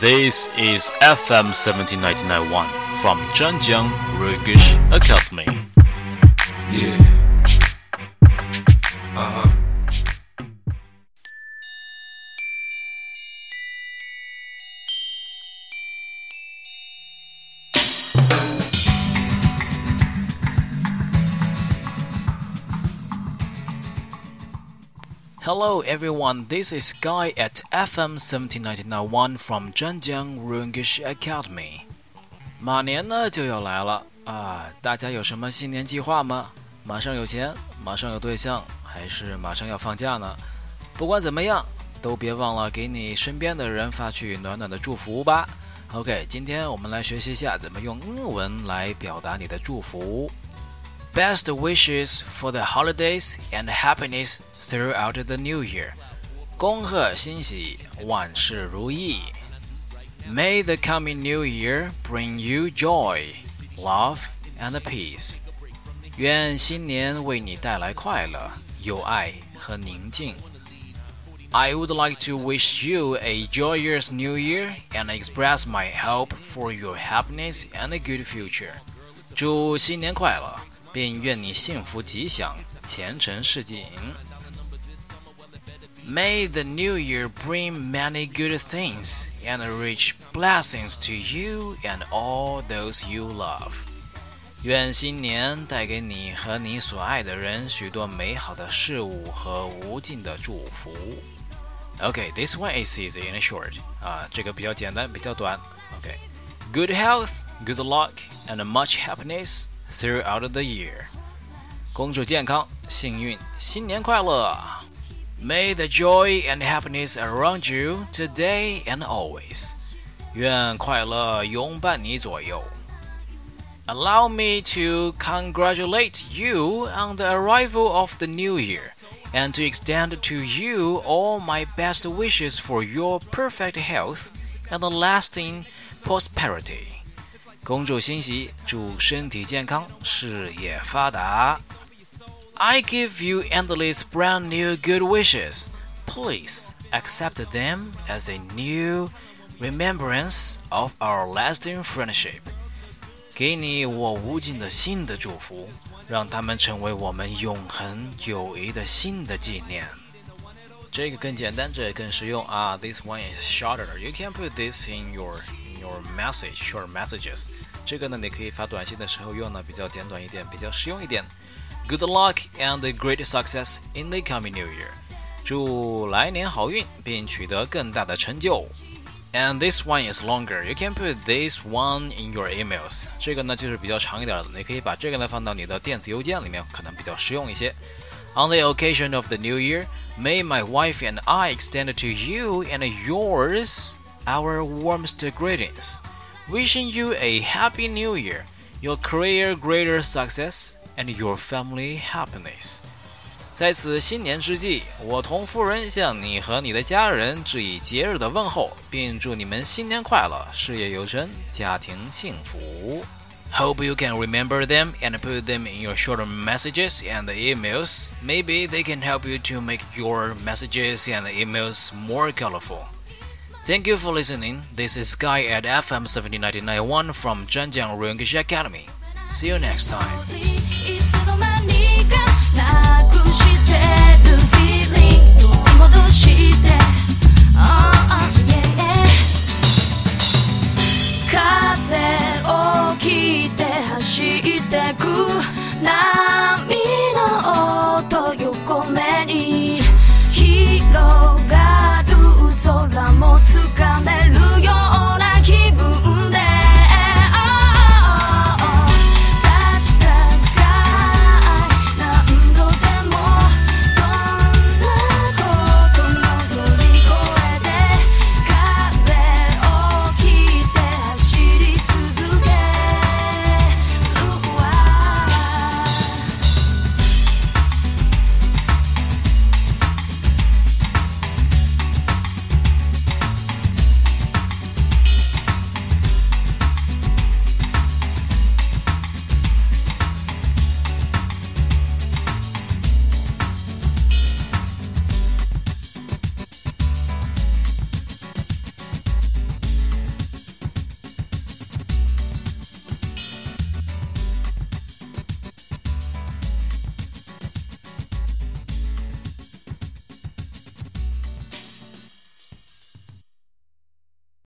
This is FM 17991 from Zhenjiang Rungish Academy. Hello everyone, this is Guy at FM 17991 from Zhenjiang Rungish Academy. 马年呢就要来了啊，大家有什么新年计划吗？马上有钱，马上有对象，还是马上要放假呢？不管怎么样，都别忘了给你身边的人发去暖暖的祝福吧。OK，今天我们来学习一下怎么用英文来表达你的祝福。Best wishes for the holidays and happiness throughout the new year. 恭贺新喜，万事如意。May the coming new year bring you joy, love, and peace. 愿新年为你带来快乐、友爱和宁静。I would like to wish you a joyous new year and express my hope for your happiness and a good future. 祝新年快乐！ 并愿你幸福吉祥，前程似锦。May the new year bring many good things and rich blessings to you and all those you love. 愿新年带给你和你所爱的人许多美好的事物和无尽的祝福。Okay, this one is easy and short. 啊，这个比较简单，比较短。Okay, good health, good luck, and much happiness throughout the year. 恭祝健康、幸运，新年快乐！May the joy and happiness around you today and always. 愿快乐拥伴你左右。Allow me to congratulate you on the arrival of the new year and to extend to you all my best wishes for your perfect health and lasting prosperity. 恭祝新喜，祝身体健康，事业发达。I give you endless brand new good wishes. Please accept them as a new remembrance of our lasting friendship. 给你我无尽的新的祝福，让他们成为我们永恒友谊的新的纪念。这个更简单，这更实用啊！This one is shorter. You can put this in your your message, short messages。这个呢，你可以发短信的时候用呢，比较简短一点，比较实用一点。Good luck and great success in the coming new year。祝来年好运，并取得更大的成就。And this one is longer. You can put this one in your emails. 这个呢就是比较长一点的，你可以把这个呢放到你的电子邮件里面，可能比较实用一些。On the occasion of the new year, may my wife and I extend to you and yours our warmest greetings, wishing you a happy new year, your career greater success, and your family happiness. 在此新年之际，我同夫人向你和你的家人致以节日的问候，并祝你们新年快乐，事业有成，家庭幸福。Hope you can remember them and put them in your short messages and emails. Maybe they can help you to make your messages and emails more colorful. Thank you for listening. This is Guy at FM 17991 from Zhenjiang Rungish Academy. See you next time.